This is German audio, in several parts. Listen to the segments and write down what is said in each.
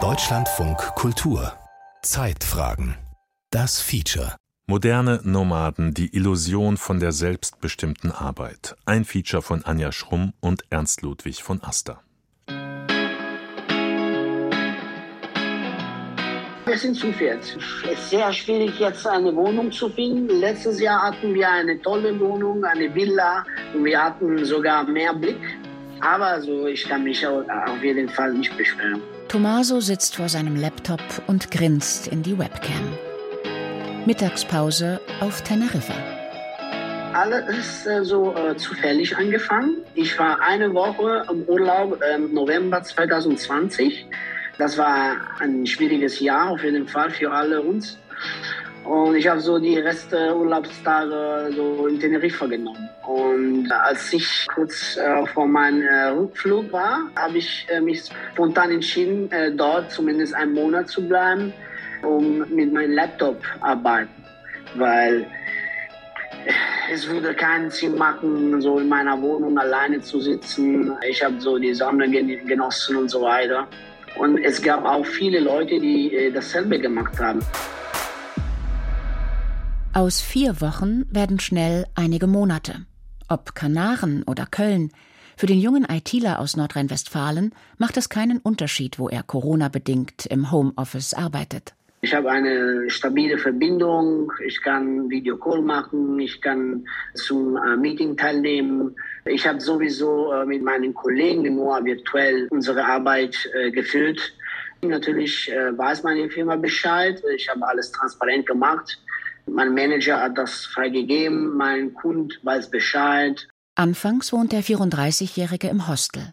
Deutschlandfunk Kultur Zeitfragen Das Feature Moderne Nomaden, die Illusion von der selbstbestimmten Arbeit. Ein Feature von Anja Schrumm und Ernst Ludwig von Aster. Wir sind zu viert. Es ist sehr schwierig, jetzt eine Wohnung zu finden. Letztes Jahr hatten wir eine tolle Wohnung, eine Villa und wir hatten sogar mehr Blick. Aber so, ich kann mich auf jeden Fall nicht beschweren. Tommaso sitzt vor seinem Laptop und grinst in die Webcam. Mittagspause auf Teneriffa. Alles ist äh, so äh, zufällig angefangen. Ich war eine Woche im Urlaub im ähm, November 2020 das war ein schwieriges Jahr auf jeden Fall für alle uns. Und ich habe so die Reste Urlaubstage so in Teneriffa genommen. Und als ich kurz äh, vor meinem äh, Rückflug war, habe ich äh, mich spontan entschieden, äh, dort zumindest einen Monat zu bleiben, um mit meinem Laptop arbeiten. Weil es würde keinen Sinn machen, so in meiner Wohnung alleine zu sitzen. Ich habe so die Sonne genossen und so weiter. Und es gab auch viele Leute, die äh, dasselbe gemacht haben. Aus vier Wochen werden schnell einige Monate. Ob Kanaren oder Köln, für den jungen ITler aus Nordrhein-Westfalen macht es keinen Unterschied, wo er Corona-bedingt im Homeoffice arbeitet. Ich habe eine stabile Verbindung, ich kann Videocall machen, ich kann zum äh, Meeting teilnehmen. Ich habe sowieso äh, mit meinen Kollegen nur virtuell unsere Arbeit äh, gefüllt. Natürlich weiß meine Firma Bescheid, ich habe alles transparent gemacht. Mein Manager hat das freigegeben, mein Kunde weiß Bescheid. Anfangs wohnt der 34-Jährige im Hostel,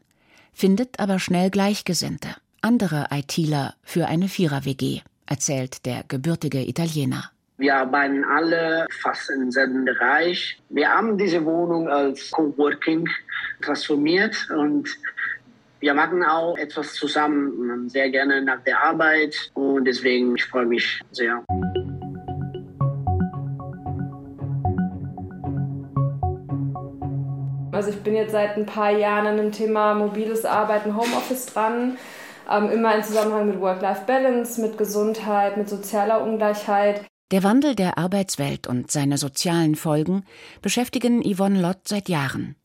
findet aber schnell Gleichgesinnte, andere ITler für eine Vierer-WG erzählt der gebürtige Italiener. Wir arbeiten alle fast im selben Bereich. Wir haben diese Wohnung als Coworking transformiert und wir machen auch etwas zusammen, sehr gerne nach der Arbeit und deswegen ich freue mich sehr. Also ich bin jetzt seit ein paar Jahren an dem Thema mobiles Arbeiten, Homeoffice dran ähm, immer in Zusammenhang mit Work-Life-Balance, mit Gesundheit, mit sozialer Ungleichheit. Der Wandel der Arbeitswelt und seine sozialen Folgen beschäftigen Yvonne Lott seit Jahren.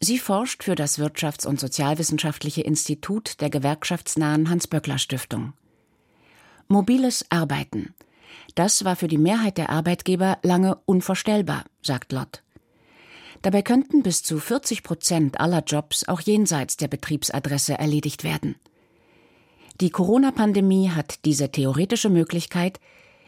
Sie forscht für das Wirtschafts- und Sozialwissenschaftliche Institut der gewerkschaftsnahen Hans-Böckler-Stiftung. Mobiles Arbeiten. Das war für die Mehrheit der Arbeitgeber lange unvorstellbar, sagt Lott. Dabei könnten bis zu 40 Prozent aller Jobs auch jenseits der Betriebsadresse erledigt werden. Die Corona-Pandemie hat diese theoretische Möglichkeit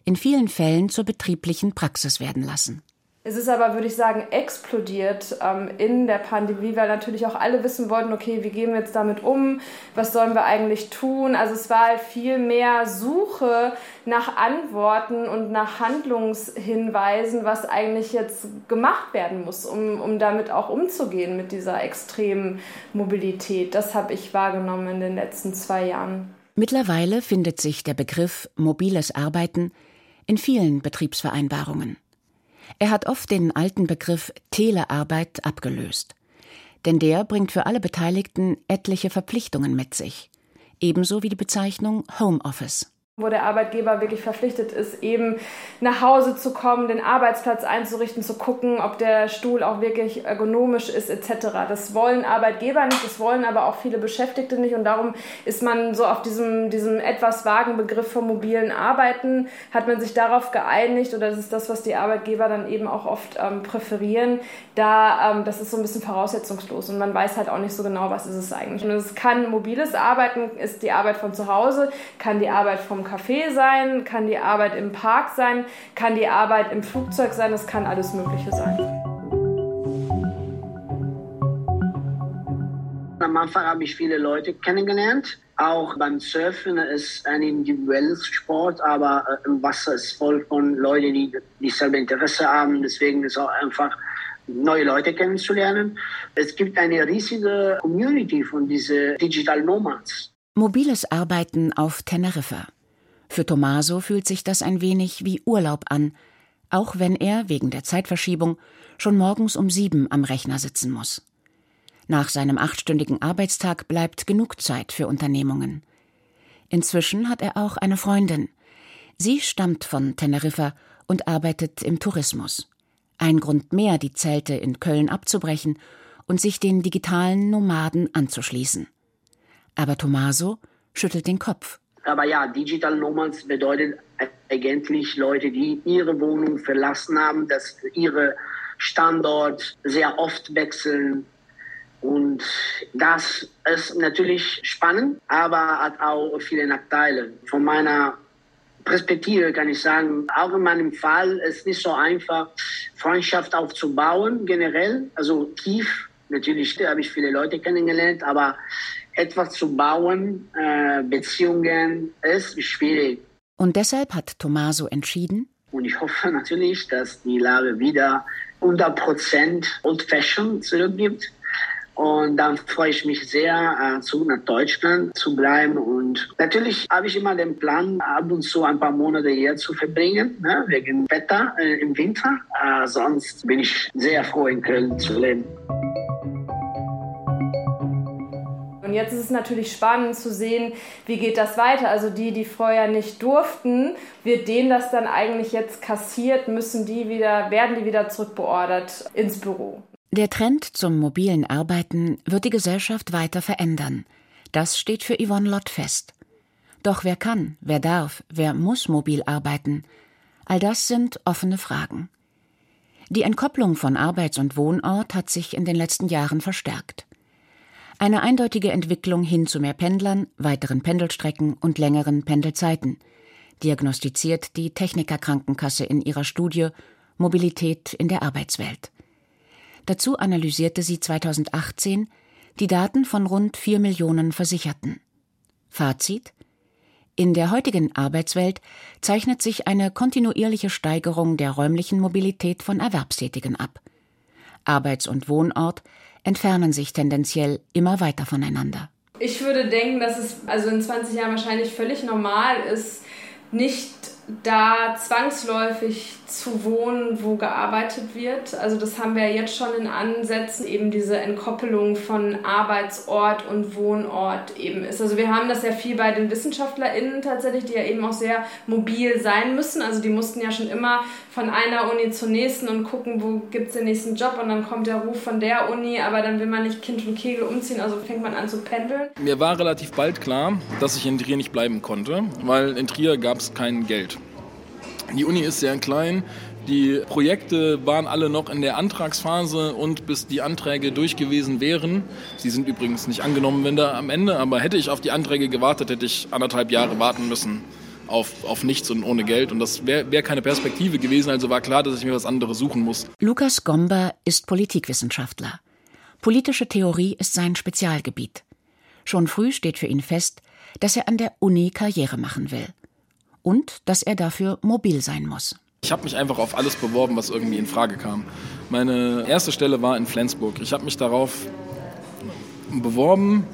in vielen Fällen zur betrieblichen Praxis werden lassen. Es ist aber, würde ich sagen, explodiert ähm, in der Pandemie, weil natürlich auch alle wissen wollten, okay, wie gehen wir jetzt damit um? Was sollen wir eigentlich tun? Also es war halt viel mehr Suche nach Antworten und nach Handlungshinweisen, was eigentlich jetzt gemacht werden muss, um, um damit auch umzugehen mit dieser extremen Mobilität. Das habe ich wahrgenommen in den letzten zwei Jahren. Mittlerweile findet sich der Begriff mobiles Arbeiten in vielen Betriebsvereinbarungen. Er hat oft den alten Begriff Telearbeit abgelöst. Denn der bringt für alle Beteiligten etliche Verpflichtungen mit sich, ebenso wie die Bezeichnung Homeoffice wo der Arbeitgeber wirklich verpflichtet ist, eben nach Hause zu kommen, den Arbeitsplatz einzurichten, zu gucken, ob der Stuhl auch wirklich ergonomisch ist etc. Das wollen Arbeitgeber nicht, das wollen aber auch viele Beschäftigte nicht und darum ist man so auf diesem, diesem etwas vagen Begriff vom mobilen Arbeiten, hat man sich darauf geeinigt oder das ist das, was die Arbeitgeber dann eben auch oft ähm, präferieren, da ähm, das ist so ein bisschen voraussetzungslos und man weiß halt auch nicht so genau, was ist es eigentlich. Und es kann mobiles Arbeiten, ist die Arbeit von zu Hause, kann die Arbeit vom Café sein, kann die Arbeit im Park sein, kann die Arbeit im Flugzeug sein, es kann alles Mögliche sein. Am Anfang habe ich viele Leute kennengelernt. Auch beim Surfen ist ein individuelles Sport, aber äh, im Wasser ist voll von Leuten, die dieselbe Interesse haben. Deswegen ist es auch einfach neue Leute kennenzulernen. Es gibt eine riesige Community von diesen Digital Nomads. Mobiles Arbeiten auf Teneriffa. Für Tommaso fühlt sich das ein wenig wie Urlaub an, auch wenn er wegen der Zeitverschiebung schon morgens um sieben am Rechner sitzen muss. Nach seinem achtstündigen Arbeitstag bleibt genug Zeit für Unternehmungen. Inzwischen hat er auch eine Freundin. Sie stammt von Teneriffa und arbeitet im Tourismus. Ein Grund mehr, die Zelte in Köln abzubrechen und sich den digitalen Nomaden anzuschließen. Aber Tommaso schüttelt den Kopf. Aber ja, Digital Nomads bedeutet eigentlich Leute, die ihre Wohnung verlassen haben, dass ihre Standort sehr oft wechseln. Und das ist natürlich spannend, aber hat auch viele Nachteile. Von meiner Perspektive kann ich sagen, auch in meinem Fall ist es nicht so einfach, Freundschaft aufzubauen, generell. Also tief, natürlich habe ich viele Leute kennengelernt, aber etwas zu bauen, äh, Beziehungen, ist schwierig. Und deshalb hat Tommaso entschieden, und ich hoffe natürlich, dass die Lage wieder 100% Old Fashion zurückgibt. Und dann freue ich mich sehr, äh, zurück nach Deutschland zu bleiben. Und natürlich habe ich immer den Plan, ab und zu ein paar Monate hier zu verbringen, ne, wegen Wetter äh, im Winter. Äh, sonst bin ich sehr froh, in Köln zu leben. Und jetzt ist es natürlich spannend zu sehen, wie geht das weiter. Also die, die vorher nicht durften, wird denen das dann eigentlich jetzt kassiert, müssen die wieder, werden die wieder zurückbeordert ins Büro. Der Trend zum mobilen Arbeiten wird die Gesellschaft weiter verändern. Das steht für Yvonne Lott fest. Doch wer kann, wer darf, wer muss mobil arbeiten? All das sind offene Fragen. Die Entkopplung von Arbeits- und Wohnort hat sich in den letzten Jahren verstärkt. Eine eindeutige Entwicklung hin zu mehr Pendlern, weiteren Pendelstrecken und längeren Pendelzeiten, diagnostiziert die Techniker Krankenkasse in ihrer Studie Mobilität in der Arbeitswelt. Dazu analysierte sie 2018 die Daten von rund vier Millionen Versicherten. Fazit in der heutigen Arbeitswelt zeichnet sich eine kontinuierliche Steigerung der räumlichen Mobilität von Erwerbstätigen ab. Arbeits- und Wohnort entfernen sich tendenziell immer weiter voneinander. Ich würde denken, dass es also in 20 Jahren wahrscheinlich völlig normal ist, nicht da zwangsläufig zu wohnen, wo gearbeitet wird. Also das haben wir jetzt schon in Ansätzen, eben diese Entkoppelung von Arbeitsort und Wohnort eben ist. Also wir haben das ja viel bei den WissenschaftlerInnen tatsächlich, die ja eben auch sehr mobil sein müssen. Also die mussten ja schon immer von einer Uni zur nächsten und gucken, wo gibt es den nächsten Job und dann kommt der Ruf von der Uni, aber dann will man nicht Kind und Kegel umziehen, also fängt man an zu pendeln. Mir war relativ bald klar, dass ich in Trier nicht bleiben konnte, weil in Trier gab es kein Geld. Die Uni ist sehr klein. Die Projekte waren alle noch in der Antragsphase und bis die Anträge durch gewesen wären, sie sind übrigens nicht angenommen, wenn da am Ende, aber hätte ich auf die Anträge gewartet, hätte ich anderthalb Jahre warten müssen auf, auf nichts und ohne Geld. Und das wäre wär keine Perspektive gewesen, also war klar, dass ich mir was anderes suchen muss. Lukas Gomber ist Politikwissenschaftler. Politische Theorie ist sein Spezialgebiet. Schon früh steht für ihn fest, dass er an der Uni Karriere machen will und dass er dafür mobil sein muss. Ich habe mich einfach auf alles beworben, was irgendwie in Frage kam. Meine erste Stelle war in Flensburg. Ich habe mich darauf beworben,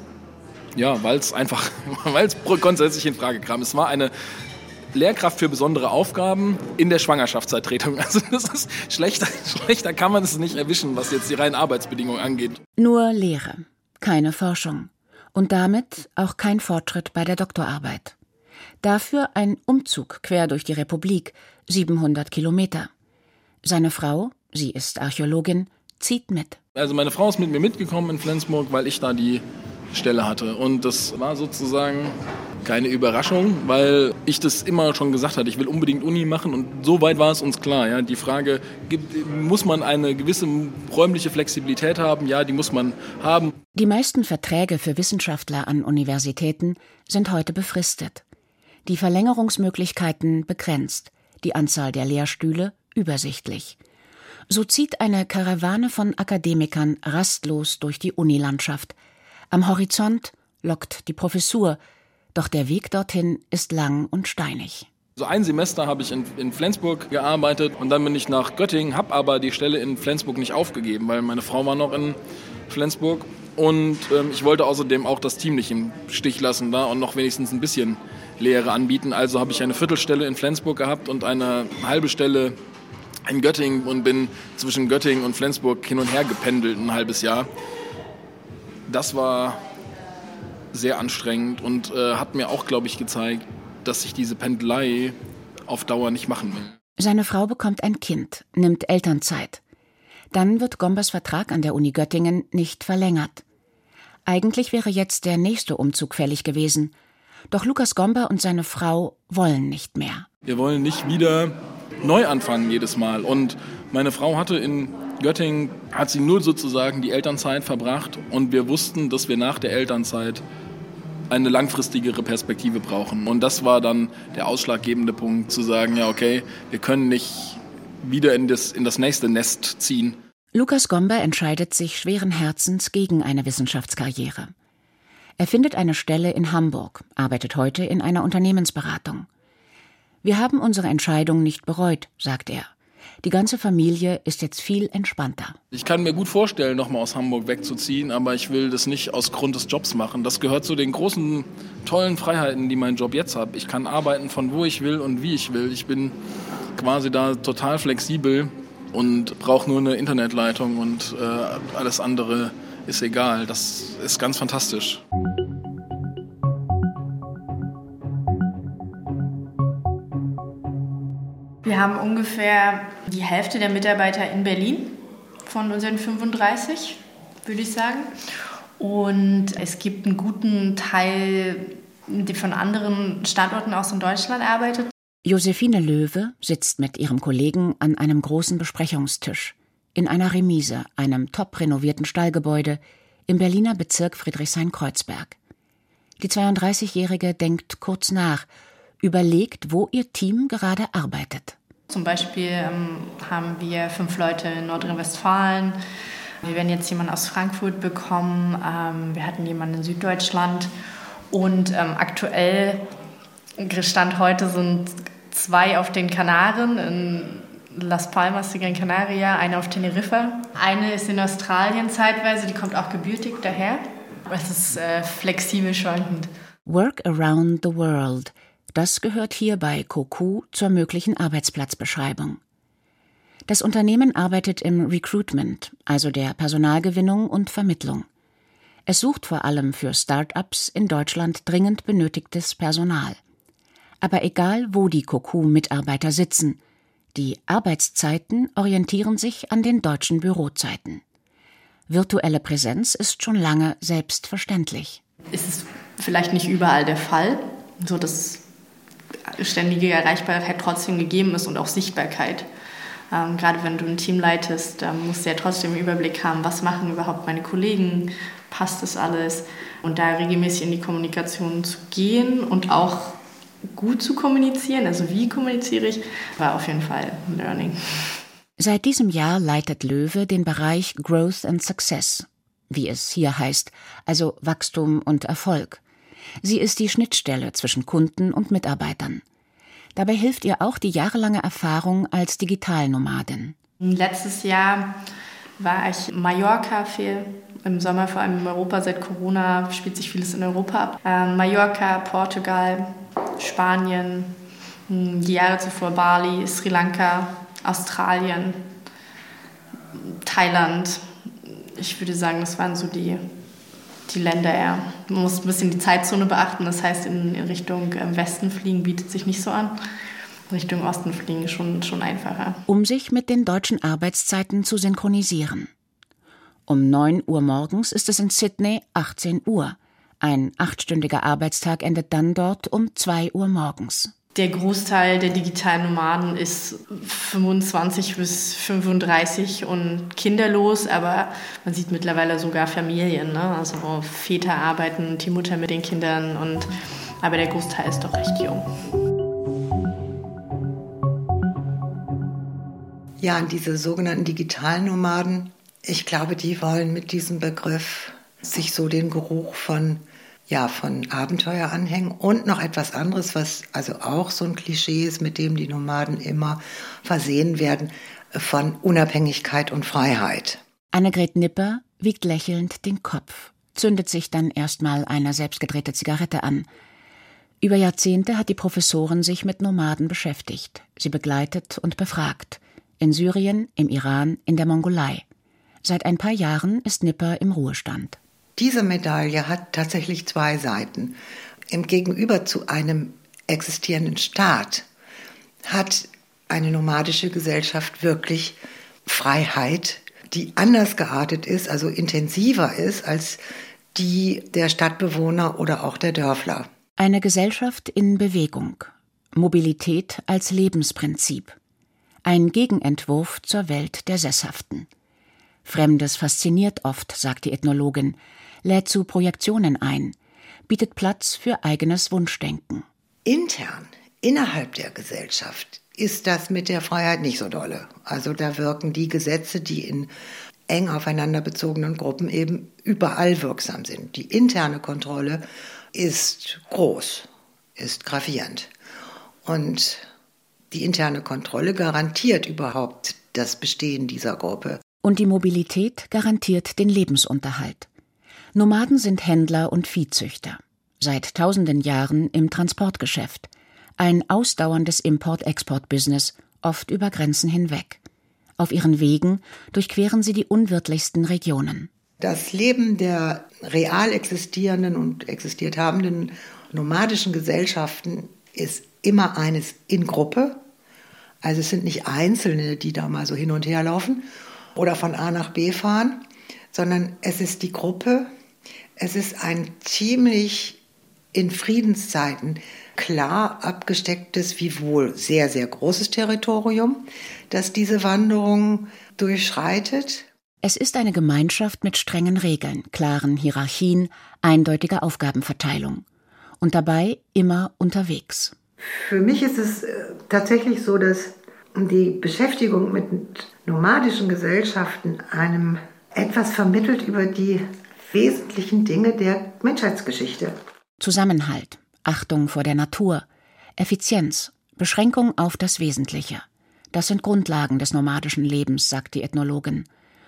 ja, weil es einfach, weil es grundsätzlich in Frage kam. Es war eine Lehrkraft für besondere Aufgaben in der Schwangerschaftsvertretung. Also das ist schlechter, schlechter kann man es nicht erwischen, was jetzt die reinen Arbeitsbedingungen angeht. Nur Lehre, keine Forschung und damit auch kein Fortschritt bei der Doktorarbeit. Dafür ein Umzug quer durch die Republik, 700 Kilometer. Seine Frau, sie ist Archäologin, zieht mit. Also meine Frau ist mit mir mitgekommen in Flensburg, weil ich da die Stelle hatte. Und das war sozusagen keine Überraschung, weil ich das immer schon gesagt hatte, ich will unbedingt Uni machen und so weit war es uns klar. Ja. Die Frage, muss man eine gewisse räumliche Flexibilität haben? Ja, die muss man haben. Die meisten Verträge für Wissenschaftler an Universitäten sind heute befristet die Verlängerungsmöglichkeiten begrenzt, die Anzahl der Lehrstühle übersichtlich. So zieht eine Karawane von Akademikern rastlos durch die Unilandschaft. Am Horizont lockt die Professur, doch der Weg dorthin ist lang und steinig. So ein Semester habe ich in, in, Flensburg gearbeitet und dann bin ich nach Göttingen, habe aber die Stelle in Flensburg nicht aufgegeben, weil meine Frau war noch in Flensburg und ähm, ich wollte außerdem auch das Team nicht im Stich lassen da und noch wenigstens ein bisschen Lehre anbieten. Also habe ich eine Viertelstelle in Flensburg gehabt und eine halbe Stelle in Göttingen und bin zwischen Göttingen und Flensburg hin und her gependelt ein halbes Jahr. das war sehr anstrengend und äh, hat mir auch, glaube ich, gezeigt, dass ich diese Pendelei auf Dauer nicht machen will. Seine Frau bekommt ein Kind, nimmt Elternzeit. Dann wird Gombers Vertrag an der Uni Göttingen nicht verlängert. Eigentlich wäre jetzt der nächste Umzug fällig gewesen. Doch Lukas Gomber und seine Frau wollen nicht mehr. Wir wollen nicht wieder neu anfangen jedes Mal. Und meine Frau hatte in Göttingen, hat sie nur sozusagen die Elternzeit verbracht und wir wussten, dass wir nach der Elternzeit eine langfristigere Perspektive brauchen. Und das war dann der ausschlaggebende Punkt, zu sagen, ja, okay, wir können nicht wieder in das, in das nächste Nest ziehen. Lukas Gomber entscheidet sich schweren Herzens gegen eine Wissenschaftskarriere. Er findet eine Stelle in Hamburg, arbeitet heute in einer Unternehmensberatung. Wir haben unsere Entscheidung nicht bereut, sagt er. Die ganze Familie ist jetzt viel entspannter. Ich kann mir gut vorstellen, nochmal aus Hamburg wegzuziehen, aber ich will das nicht aus Grund des Jobs machen. Das gehört zu den großen, tollen Freiheiten, die mein Job jetzt hat. Ich kann arbeiten von wo ich will und wie ich will. Ich bin quasi da total flexibel und brauche nur eine Internetleitung und äh, alles andere ist egal. Das ist ganz fantastisch. Wir haben ungefähr die Hälfte der Mitarbeiter in Berlin von unseren 35, würde ich sagen. Und es gibt einen guten Teil, der von anderen Standorten aus in Deutschland arbeitet. Josephine Löwe sitzt mit ihrem Kollegen an einem großen Besprechungstisch in einer Remise, einem top renovierten Stallgebäude im Berliner Bezirk Friedrichshain-Kreuzberg. Die 32-Jährige denkt kurz nach, überlegt, wo ihr Team gerade arbeitet. Zum Beispiel ähm, haben wir fünf Leute in Nordrhein-Westfalen. Wir werden jetzt jemanden aus Frankfurt bekommen. Ähm, wir hatten jemanden in Süddeutschland. Und ähm, aktuell, Stand heute, sind zwei auf den Kanaren, in Las Palmas de Gran Canaria, eine auf Teneriffa. Eine ist in Australien zeitweise, die kommt auch gebürtig daher. Es ist äh, flexibel schwankend. Work around the world – das gehört hier bei Cocu zur möglichen Arbeitsplatzbeschreibung. Das Unternehmen arbeitet im Recruitment, also der Personalgewinnung und Vermittlung. Es sucht vor allem für Start-ups in Deutschland dringend benötigtes Personal. Aber egal, wo die Cocu-Mitarbeiter sitzen, die Arbeitszeiten orientieren sich an den deutschen Bürozeiten. Virtuelle Präsenz ist schon lange selbstverständlich. Es ist vielleicht nicht überall der Fall, so dass ständige Erreichbarkeit trotzdem gegeben ist und auch Sichtbarkeit. Ähm, gerade wenn du ein Team leitest, ähm, musst du ja trotzdem einen Überblick haben, was machen überhaupt meine Kollegen, passt das alles und da regelmäßig in die Kommunikation zu gehen und auch gut zu kommunizieren, also wie kommuniziere ich, war auf jeden Fall ein Learning. Seit diesem Jahr leitet Löwe den Bereich Growth and Success, wie es hier heißt, also Wachstum und Erfolg. Sie ist die Schnittstelle zwischen Kunden und Mitarbeitern. Dabei hilft ihr auch die jahrelange Erfahrung als Digitalnomadin. Letztes Jahr war ich Mallorca viel. Im Sommer, vor allem in Europa, seit Corona spielt sich vieles in Europa ab. Ähm, Mallorca, Portugal, Spanien, hm, die Jahre zuvor Bali, Sri Lanka, Australien, Thailand. Ich würde sagen, das waren so die die Länder eher. Man muss ein bisschen die Zeitzone beachten. Das heißt, in, in Richtung ähm, Westen fliegen bietet sich nicht so an. Richtung Osten fliegen schon, schon einfacher. Um sich mit den deutschen Arbeitszeiten zu synchronisieren. Um 9 Uhr morgens ist es in Sydney 18 Uhr. Ein achtstündiger Arbeitstag endet dann dort um 2 Uhr morgens. Der Großteil der digitalen Nomaden ist 25 bis 35 und kinderlos, aber man sieht mittlerweile sogar Familien. Ne? Also Väter arbeiten, die Mutter mit den Kindern, und, aber der Großteil ist doch recht jung. Ja, und diese sogenannten digitalen Nomaden, ich glaube, die wollen mit diesem Begriff sich so den Geruch von ja, von Abenteuer anhängen und noch etwas anderes, was also auch so ein Klischee ist, mit dem die Nomaden immer versehen werden, von Unabhängigkeit und Freiheit. Annegret Nipper wiegt lächelnd den Kopf, zündet sich dann erstmal eine selbstgedrehte Zigarette an. Über Jahrzehnte hat die Professorin sich mit Nomaden beschäftigt, sie begleitet und befragt. In Syrien, im Iran, in der Mongolei. Seit ein paar Jahren ist Nipper im Ruhestand diese Medaille hat tatsächlich zwei Seiten. Im Gegenüber zu einem existierenden Staat hat eine nomadische Gesellschaft wirklich Freiheit, die anders geartet ist, also intensiver ist als die der Stadtbewohner oder auch der Dörfler. Eine Gesellschaft in Bewegung. Mobilität als Lebensprinzip. Ein Gegenentwurf zur Welt der Sesshaften. Fremdes fasziniert oft, sagt die Ethnologin, lädt zu Projektionen ein, bietet Platz für eigenes Wunschdenken. Intern, innerhalb der Gesellschaft, ist das mit der Freiheit nicht so dolle. Also da wirken die Gesetze, die in eng aufeinander bezogenen Gruppen eben überall wirksam sind. Die interne Kontrolle ist groß, ist gravierend. Und die interne Kontrolle garantiert überhaupt das Bestehen dieser Gruppe. Und die Mobilität garantiert den Lebensunterhalt. Nomaden sind Händler und Viehzüchter. Seit tausenden Jahren im Transportgeschäft ein ausdauerndes Import-Export-Business, oft über Grenzen hinweg. Auf ihren Wegen durchqueren sie die unwirtlichsten Regionen. Das Leben der real existierenden und existiert habenden nomadischen Gesellschaften ist immer eines in Gruppe. Also es sind nicht Einzelne, die da mal so hin und her laufen oder von A nach B fahren, sondern es ist die Gruppe. Es ist ein ziemlich in Friedenszeiten klar abgestecktes, wiewohl sehr, sehr großes Territorium, das diese Wanderung durchschreitet. Es ist eine Gemeinschaft mit strengen Regeln, klaren Hierarchien, eindeutiger Aufgabenverteilung und dabei immer unterwegs. Für mich ist es äh, tatsächlich so, dass die Beschäftigung mit nomadischen Gesellschaften einem etwas vermittelt über die wesentlichen Dinge der Menschheitsgeschichte. Zusammenhalt, Achtung vor der Natur, Effizienz, Beschränkung auf das Wesentliche. Das sind Grundlagen des nomadischen Lebens, sagt die Ethnologin.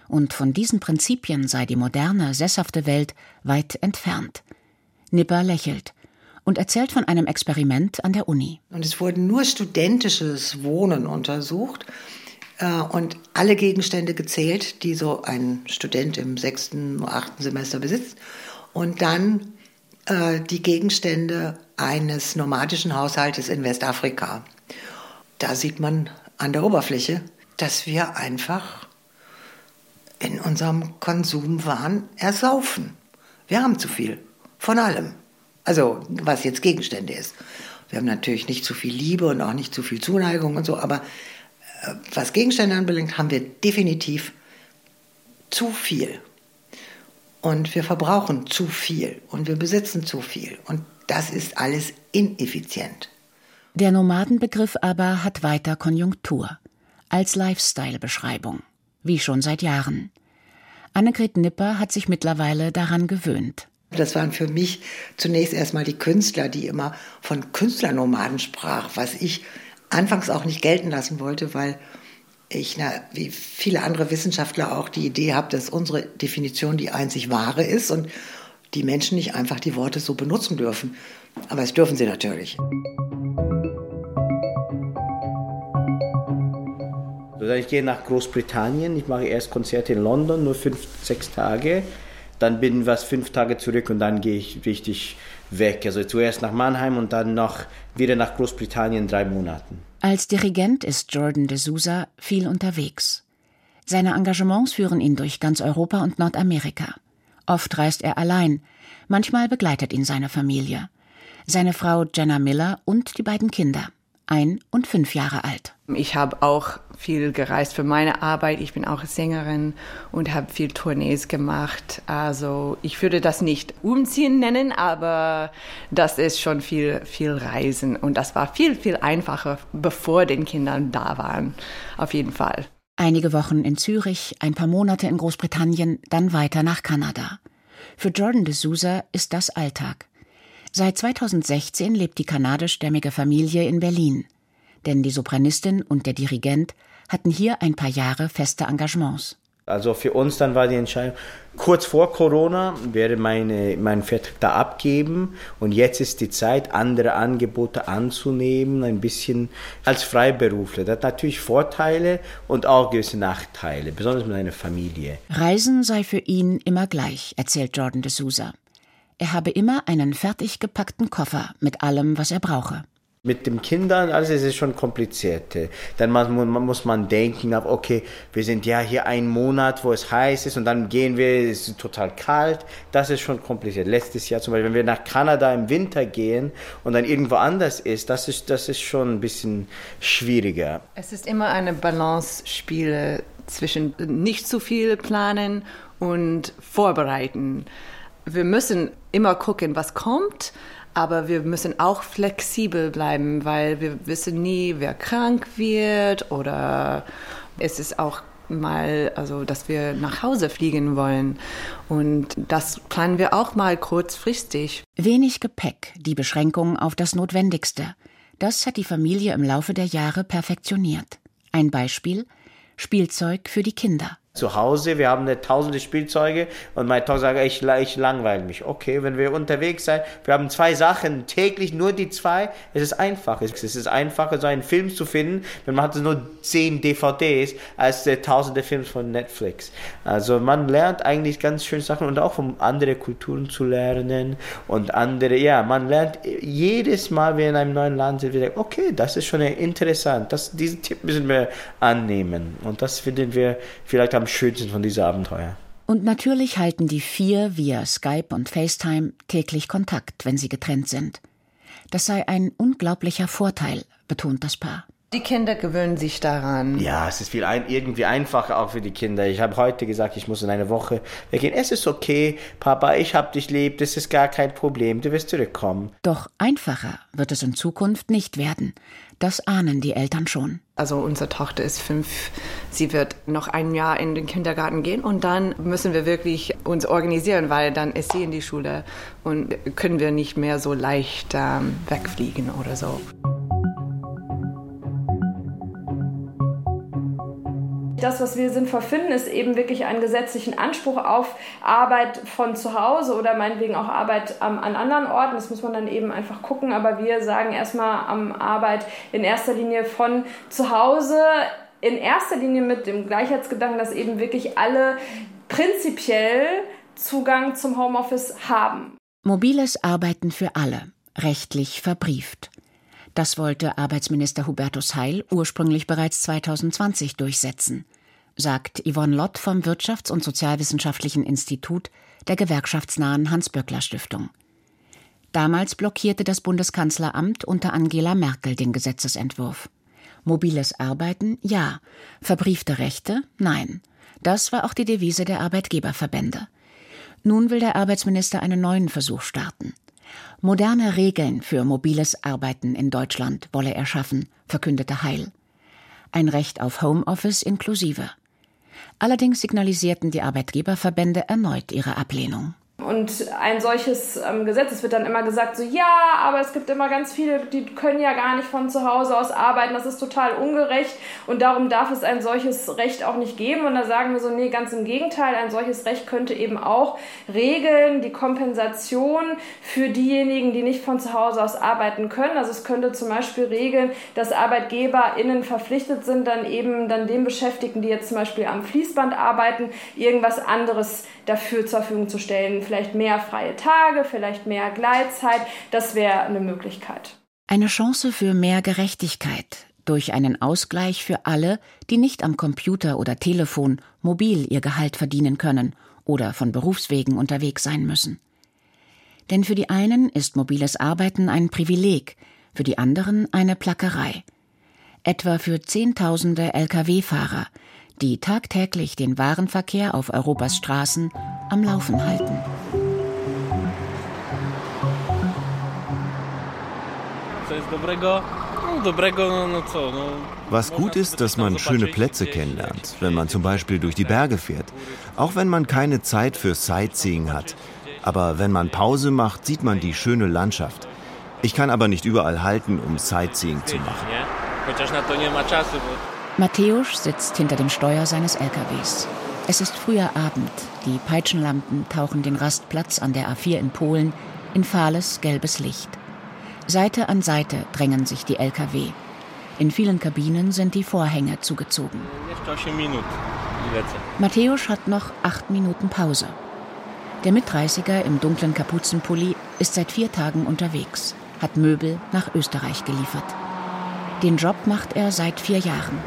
Und von diesen Prinzipien sei die moderne, sesshafte Welt weit entfernt. Nipper lächelt und erzählt von einem Experiment an der Uni. Und es wurde nur studentisches Wohnen untersucht und alle Gegenstände gezählt, die so ein Student im sechsten, achten Semester besitzt. Und dann äh, die Gegenstände eines nomadischen Haushaltes in Westafrika. Da sieht man an der Oberfläche, dass wir einfach in unserem Konsumwahn ersaufen. Wir haben zu viel von allem. Also was jetzt Gegenstände ist. Wir haben natürlich nicht zu viel Liebe und auch nicht zu viel Zuneigung und so, aber äh, was Gegenstände anbelangt, haben wir definitiv zu viel. Und wir verbrauchen zu viel und wir besitzen zu viel. Und das ist alles ineffizient. Der Nomadenbegriff aber hat weiter Konjunktur. Als Lifestyle-Beschreibung. Wie schon seit Jahren. Annegret Nipper hat sich mittlerweile daran gewöhnt. Das waren für mich zunächst erstmal die Künstler, die immer von Künstlernomaden sprach, was ich anfangs auch nicht gelten lassen wollte, weil ich, na, wie viele andere Wissenschaftler auch, die Idee habe, dass unsere Definition die einzig wahre ist und die Menschen nicht einfach die Worte so benutzen dürfen. Aber es dürfen sie natürlich. Ich gehe nach Großbritannien, ich mache erst Konzerte in London, nur fünf, sechs Tage. Dann bin ich fünf Tage zurück und dann gehe ich richtig weg. Also zuerst nach Mannheim und dann noch wieder nach Großbritannien drei Monaten. Als Dirigent ist Jordan de Souza viel unterwegs. Seine Engagements führen ihn durch ganz Europa und Nordamerika. Oft reist er allein, manchmal begleitet ihn seine Familie. Seine Frau Jenna Miller und die beiden Kinder, ein und fünf Jahre alt. Ich habe auch viel gereist für meine Arbeit. Ich bin auch Sängerin und habe viel Tournees gemacht. Also ich würde das nicht umziehen nennen, aber das ist schon viel, viel Reisen. Und das war viel, viel einfacher, bevor den Kindern da waren. Auf jeden Fall. Einige Wochen in Zürich, ein paar Monate in Großbritannien, dann weiter nach Kanada. Für Jordan de Souza ist das Alltag. Seit 2016 lebt die kanadischstämmige Familie in Berlin. Denn die Sopranistin und der Dirigent hatten hier ein paar Jahre feste Engagements. Also für uns dann war die Entscheidung, kurz vor Corona werde meine, meinen Vertrag da abgeben und jetzt ist die Zeit, andere Angebote anzunehmen, ein bisschen als Freiberufler. Das hat natürlich Vorteile und auch gewisse Nachteile, besonders mit einer Familie. Reisen sei für ihn immer gleich, erzählt Jordan de Souza. Er habe immer einen fertig gepackten Koffer mit allem, was er brauche. Mit den Kindern, alles ist es schon kompliziert. Dann muss man denken, okay, wir sind ja hier einen Monat, wo es heiß ist und dann gehen wir, es ist total kalt. Das ist schon kompliziert. Letztes Jahr zum Beispiel, wenn wir nach Kanada im Winter gehen und dann irgendwo anders ist, das ist, das ist schon ein bisschen schwieriger. Es ist immer eine Balance-Spiel zwischen nicht zu viel planen und vorbereiten. Wir müssen immer gucken, was kommt, aber wir müssen auch flexibel bleiben, weil wir wissen nie, wer krank wird oder es ist auch mal, also dass wir nach Hause fliegen wollen. Und das planen wir auch mal kurzfristig. Wenig Gepäck, die Beschränkung auf das Notwendigste. Das hat die Familie im Laufe der Jahre perfektioniert. Ein Beispiel Spielzeug für die Kinder zu Hause, wir haben eine tausende Spielzeuge und meine Tochter sagt, ich, ich langweile mich. Okay, wenn wir unterwegs sind, wir haben zwei Sachen, täglich nur die zwei, es ist einfach. Es ist einfacher, so einen Film zu finden, wenn man hat nur zehn DVDs, als äh, tausende Filme von Netflix. Also man lernt eigentlich ganz schöne Sachen und auch von anderen Kulturen zu lernen und andere, ja, man lernt jedes Mal, wenn wir in einem neuen Land sind, wieder, okay, das ist schon interessant, das, diesen Tipp müssen wir annehmen und das finden wir vielleicht am am schönsten von diesem Abenteuer. Und natürlich halten die vier via Skype und FaceTime täglich Kontakt, wenn sie getrennt sind. Das sei ein unglaublicher Vorteil, betont das Paar. Die Kinder gewöhnen sich daran. Ja, es ist viel ein, irgendwie einfacher auch für die Kinder. Ich habe heute gesagt, ich muss in eine Woche weggehen. Es ist okay, Papa, ich hab dich lieb, das ist gar kein Problem, du wirst zurückkommen. Doch einfacher wird es in Zukunft nicht werden. Das ahnen die Eltern schon. Also unsere Tochter ist fünf, sie wird noch ein Jahr in den Kindergarten gehen und dann müssen wir wirklich uns organisieren, weil dann ist sie in die Schule und können wir nicht mehr so leicht ähm, wegfliegen oder so. Das, was wir sinnvoll finden, ist eben wirklich einen gesetzlichen Anspruch auf Arbeit von zu Hause oder meinetwegen auch Arbeit ähm, an anderen Orten. Das muss man dann eben einfach gucken. Aber wir sagen erstmal am Arbeit in erster Linie von zu Hause. In erster Linie mit dem Gleichheitsgedanken, dass eben wirklich alle prinzipiell Zugang zum Homeoffice haben. Mobiles Arbeiten für alle, rechtlich verbrieft. Das wollte Arbeitsminister Hubertus Heil ursprünglich bereits 2020 durchsetzen, sagt Yvonne Lott vom Wirtschafts- und Sozialwissenschaftlichen Institut der gewerkschaftsnahen Hans-Böckler-Stiftung. Damals blockierte das Bundeskanzleramt unter Angela Merkel den Gesetzesentwurf. Mobiles Arbeiten ja, verbriefte Rechte nein. Das war auch die Devise der Arbeitgeberverbände. Nun will der Arbeitsminister einen neuen Versuch starten. Moderne Regeln für mobiles Arbeiten in Deutschland wolle er schaffen, verkündete Heil. Ein Recht auf Homeoffice inklusive. Allerdings signalisierten die Arbeitgeberverbände erneut ihre Ablehnung. Und ein solches ähm, Gesetz, es wird dann immer gesagt, so ja, aber es gibt immer ganz viele, die können ja gar nicht von zu Hause aus arbeiten, das ist total ungerecht und darum darf es ein solches Recht auch nicht geben. Und da sagen wir so, nee, ganz im Gegenteil, ein solches Recht könnte eben auch regeln, die Kompensation für diejenigen, die nicht von zu Hause aus arbeiten können. Also es könnte zum Beispiel regeln, dass ArbeitgeberInnen verpflichtet sind, dann eben dann den Beschäftigten, die jetzt zum Beispiel am Fließband arbeiten, irgendwas anderes dafür zur Verfügung zu stellen vielleicht mehr freie Tage, vielleicht mehr Gleitzeit. Das wäre eine Möglichkeit. Eine Chance für mehr Gerechtigkeit durch einen Ausgleich für alle, die nicht am Computer oder Telefon mobil ihr Gehalt verdienen können oder von Berufswegen unterwegs sein müssen. Denn für die einen ist mobiles Arbeiten ein Privileg, für die anderen eine Plackerei. Etwa für Zehntausende Lkw-Fahrer, die tagtäglich den Warenverkehr auf Europas Straßen am Laufen halten. Was gut ist, dass man schöne Plätze kennenlernt, wenn man zum Beispiel durch die Berge fährt. Auch wenn man keine Zeit für Sightseeing hat. Aber wenn man Pause macht, sieht man die schöne Landschaft. Ich kann aber nicht überall halten, um Sightseeing zu machen. Matthäus sitzt hinter dem Steuer seines LKWs. Es ist früher Abend. Die Peitschenlampen tauchen den Rastplatz an der A4 in Polen in fahles gelbes Licht. Seite an Seite drängen sich die Lkw. In vielen Kabinen sind die Vorhänge zugezogen. Matthäus hat noch acht Minuten Pause. Der Mit-30er im dunklen Kapuzenpulli ist seit vier Tagen unterwegs, hat Möbel nach Österreich geliefert. Den Job macht er seit vier Jahren.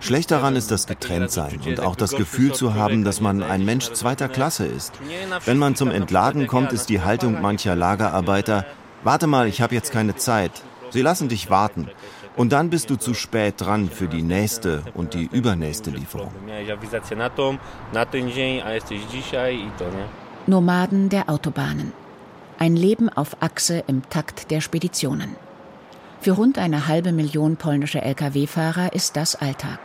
Schlecht daran ist das Getrenntsein und auch das Gefühl zu haben, dass man ein Mensch zweiter Klasse ist. Wenn man zum Entladen kommt, ist die Haltung mancher Lagerarbeiter, warte mal, ich habe jetzt keine Zeit. Sie lassen dich warten. Und dann bist du zu spät dran für die nächste und die übernächste Lieferung. Nomaden der Autobahnen. Ein Leben auf Achse im Takt der Speditionen. Für rund eine halbe Million polnische Lkw-Fahrer ist das Alltag.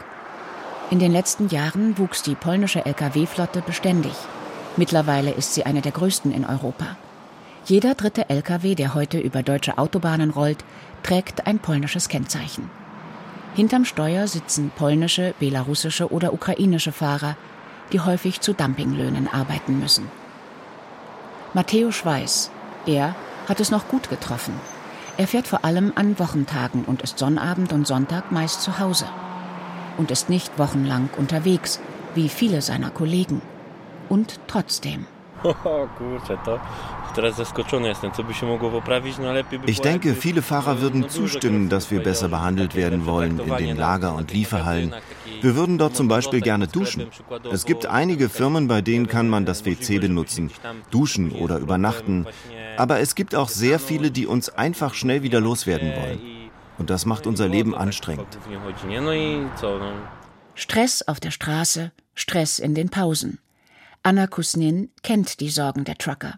In den letzten Jahren wuchs die polnische Lkw-Flotte beständig. Mittlerweile ist sie eine der größten in Europa. Jeder dritte Lkw, der heute über deutsche Autobahnen rollt, trägt ein polnisches Kennzeichen. Hinterm Steuer sitzen polnische, belarussische oder ukrainische Fahrer, die häufig zu Dumpinglöhnen arbeiten müssen. Matthäus weiß, er hat es noch gut getroffen. Er fährt vor allem an Wochentagen und ist Sonnabend und Sonntag meist zu Hause. Und ist nicht wochenlang unterwegs, wie viele seiner Kollegen. Und trotzdem. Ich denke, viele Fahrer würden zustimmen, dass wir besser behandelt werden wollen in den Lager- und Lieferhallen. Wir würden dort zum Beispiel gerne duschen. Es gibt einige Firmen, bei denen kann man das WC benutzen, duschen oder übernachten. Aber es gibt auch sehr viele, die uns einfach schnell wieder loswerden wollen. Und das macht unser Leben anstrengend. Stress auf der Straße, Stress in den Pausen. Anna Kusnin kennt die Sorgen der Trucker.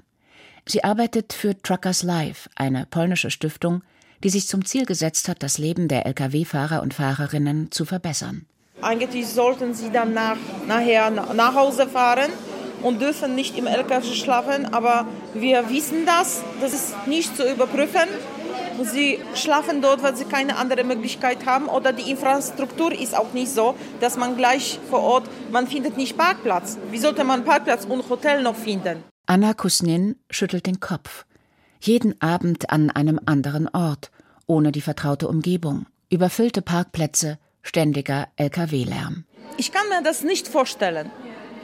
Sie arbeitet für Truckers Life, eine polnische Stiftung, die sich zum Ziel gesetzt hat, das Leben der Lkw-Fahrer und Fahrerinnen zu verbessern. Eigentlich sollten sie dann nach, nachher nach Hause fahren und dürfen nicht im LKW schlafen, aber wir wissen das, das ist nicht zu überprüfen. Sie schlafen dort, weil sie keine andere Möglichkeit haben oder die Infrastruktur ist auch nicht so, dass man gleich vor Ort, man findet nicht Parkplatz. Wie sollte man Parkplatz und Hotel noch finden? Anna Kusnin schüttelt den Kopf. Jeden Abend an einem anderen Ort, ohne die vertraute Umgebung, überfüllte Parkplätze, ständiger Lkw-Lärm. Ich kann mir das nicht vorstellen.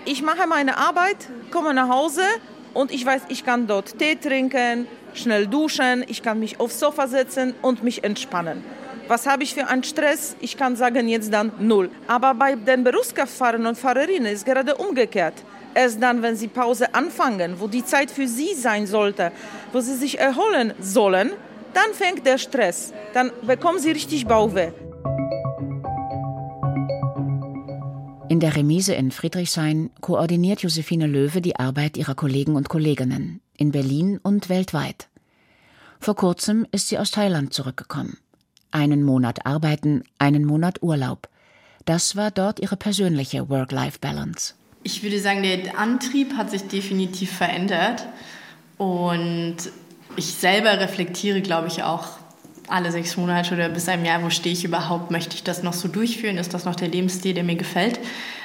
Ich mache meine Arbeit, komme nach Hause und ich weiß, ich kann dort Tee trinken, schnell duschen, ich kann mich aufs Sofa setzen und mich entspannen. Was habe ich für einen Stress? Ich kann sagen jetzt dann null. Aber bei den Berufskraftfahrern und Fahrerinnen ist gerade umgekehrt. Erst dann, wenn sie Pause anfangen, wo die Zeit für sie sein sollte, wo sie sich erholen sollen, dann fängt der Stress. Dann bekommen sie richtig Bauchweh. In der Remise in Friedrichshain koordiniert Josephine Löwe die Arbeit ihrer Kollegen und Kolleginnen in Berlin und weltweit. Vor kurzem ist sie aus Thailand zurückgekommen. Einen Monat arbeiten, einen Monat Urlaub. Das war dort ihre persönliche Work-Life-Balance. Ich würde sagen, der Antrieb hat sich definitiv verändert. Und ich selber reflektiere, glaube ich, auch alle sechs Monate oder bis einem Jahr, wo stehe ich überhaupt, möchte ich das noch so durchführen, ist das noch der Lebensstil, der mir gefällt.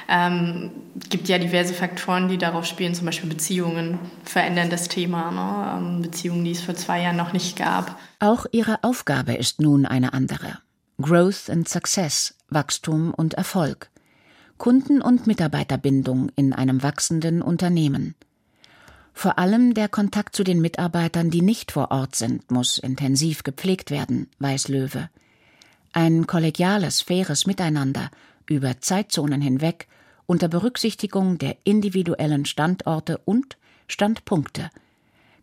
Ähm, gibt ja diverse Faktoren, die darauf spielen, zum Beispiel Beziehungen verändern das Thema, ne? Ähm, Beziehungen, die es vor zwei Jahren noch nicht gab. Auch ihre Aufgabe ist nun eine andere. Growth and Success, Wachstum und Erfolg. Kunden- und Mitarbeiterbindung in einem wachsenden Unternehmen. Vor allem der Kontakt zu den Mitarbeitern, die nicht vor Ort sind, muss intensiv gepflegt werden, weiß Löwe. Ein kollegiales, faires Miteinander über Zeitzonen hinweg unter Berücksichtigung der individuellen Standorte und Standpunkte.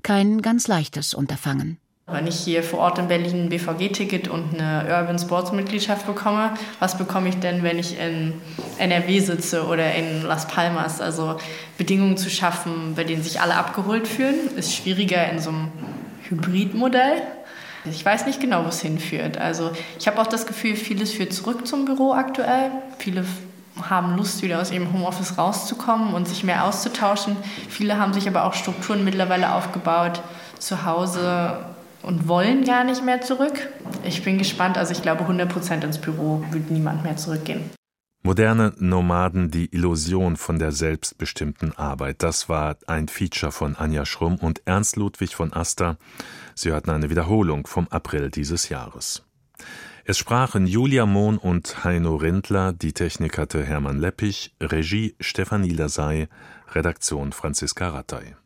Kein ganz leichtes Unterfangen. Wenn ich hier vor Ort in Berlin ein BVG-Ticket und eine Urban Sports Mitgliedschaft bekomme, was bekomme ich denn, wenn ich in NRW sitze oder in Las Palmas? Also Bedingungen zu schaffen, bei denen sich alle abgeholt fühlen, ist schwieriger in so einem Hybridmodell. Ich weiß nicht genau, wo es hinführt. Also ich habe auch das Gefühl, vieles führt zurück zum Büro aktuell. Viele haben Lust, wieder aus ihrem Homeoffice rauszukommen und sich mehr auszutauschen. Viele haben sich aber auch Strukturen mittlerweile aufgebaut, zu Hause und wollen gar nicht mehr zurück. Ich bin gespannt, also ich glaube 100 Prozent ins Büro wird niemand mehr zurückgehen. Moderne Nomaden, die Illusion von der selbstbestimmten Arbeit. Das war ein Feature von Anja Schrumm und Ernst Ludwig von Aster. Sie hörten eine Wiederholung vom April dieses Jahres. Es sprachen Julia Mohn und Heino Rindler, die Technik hatte Hermann Leppich, Regie Stefanie Lasey, Redaktion Franziska Rattay.